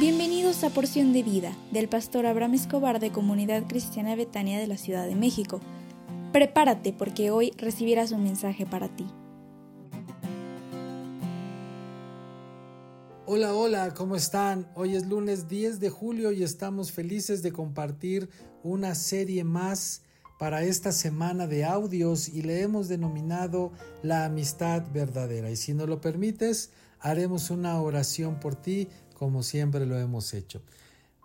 Bienvenidos a Porción de Vida del pastor Abraham Escobar de Comunidad Cristiana Betania de la Ciudad de México. Prepárate porque hoy recibirás un mensaje para ti. Hola, hola, ¿cómo están? Hoy es lunes 10 de julio y estamos felices de compartir una serie más para esta semana de audios y le hemos denominado la amistad verdadera. Y si nos lo permites, haremos una oración por ti como siempre lo hemos hecho.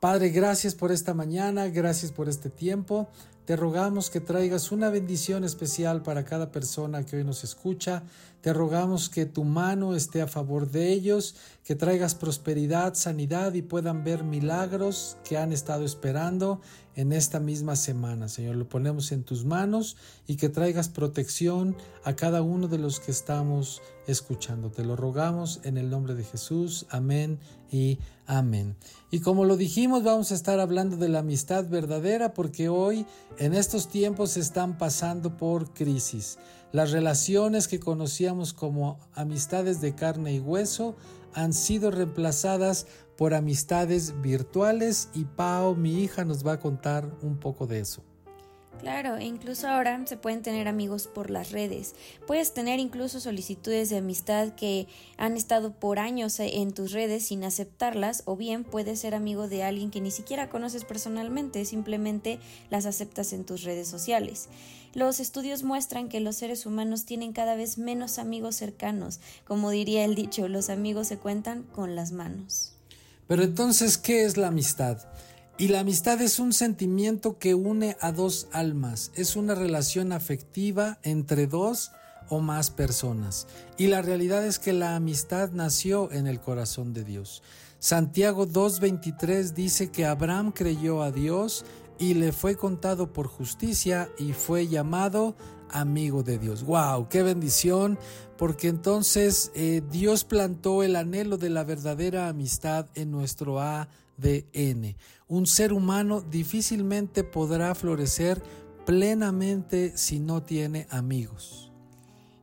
Padre, gracias por esta mañana, gracias por este tiempo. Te rogamos que traigas una bendición especial para cada persona que hoy nos escucha. Te rogamos que tu mano esté a favor de ellos, que traigas prosperidad, sanidad y puedan ver milagros que han estado esperando en esta misma semana. Señor, lo ponemos en tus manos y que traigas protección a cada uno de los que estamos escuchando. Te lo rogamos en el nombre de Jesús. Amén y amén. Y como lo dijimos, vamos a estar hablando de la amistad verdadera porque hoy en estos tiempos están pasando por crisis. Las relaciones que conocíamos como amistades de carne y hueso han sido reemplazadas por amistades virtuales y Pau, mi hija, nos va a contar un poco de eso. Claro, e incluso ahora se pueden tener amigos por las redes. Puedes tener incluso solicitudes de amistad que han estado por años en tus redes sin aceptarlas, o bien puedes ser amigo de alguien que ni siquiera conoces personalmente, simplemente las aceptas en tus redes sociales. Los estudios muestran que los seres humanos tienen cada vez menos amigos cercanos. Como diría el dicho, los amigos se cuentan con las manos. Pero entonces, ¿qué es la amistad? Y la amistad es un sentimiento que une a dos almas, es una relación afectiva entre dos o más personas. Y la realidad es que la amistad nació en el corazón de Dios. Santiago 2.23 dice que Abraham creyó a Dios y le fue contado por justicia y fue llamado amigo de Dios. ¡Wow! ¡Qué bendición! Porque entonces eh, Dios plantó el anhelo de la verdadera amistad en nuestro ADN. Un ser humano difícilmente podrá florecer plenamente si no tiene amigos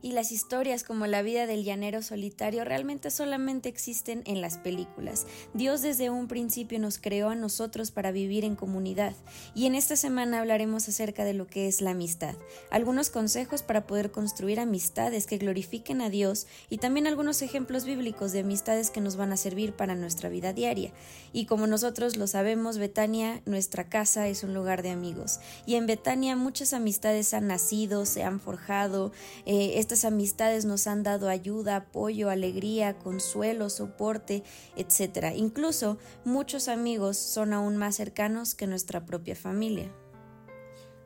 y las historias como la vida del llanero solitario realmente solamente existen en las películas. Dios desde un principio nos creó a nosotros para vivir en comunidad y en esta semana hablaremos acerca de lo que es la amistad, algunos consejos para poder construir amistades que glorifiquen a Dios y también algunos ejemplos bíblicos de amistades que nos van a servir para nuestra vida diaria. Y como nosotros lo sabemos, Betania, nuestra casa es un lugar de amigos y en Betania muchas amistades han nacido, se han forjado, eh, amistades nos han dado ayuda, apoyo, alegría, consuelo, soporte, etc. Incluso muchos amigos son aún más cercanos que nuestra propia familia.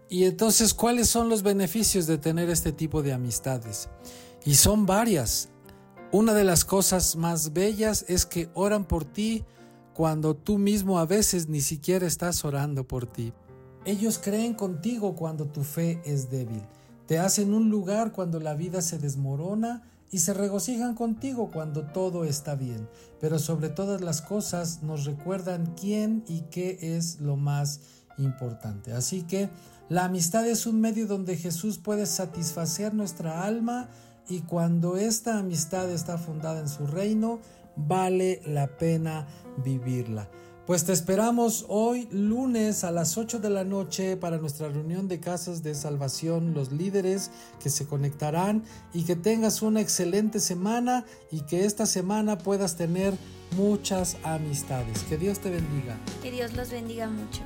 Y entonces, ¿cuáles son los beneficios de tener este tipo de amistades? Y son varias. Una de las cosas más bellas es que oran por ti cuando tú mismo a veces ni siquiera estás orando por ti. Ellos creen contigo cuando tu fe es débil. Te hacen un lugar cuando la vida se desmorona y se regocijan contigo cuando todo está bien. Pero sobre todas las cosas nos recuerdan quién y qué es lo más importante. Así que la amistad es un medio donde Jesús puede satisfacer nuestra alma y cuando esta amistad está fundada en su reino, vale la pena vivirla. Pues te esperamos hoy lunes a las 8 de la noche para nuestra reunión de casas de salvación, los líderes que se conectarán y que tengas una excelente semana y que esta semana puedas tener muchas amistades. Que Dios te bendiga. Que Dios los bendiga mucho.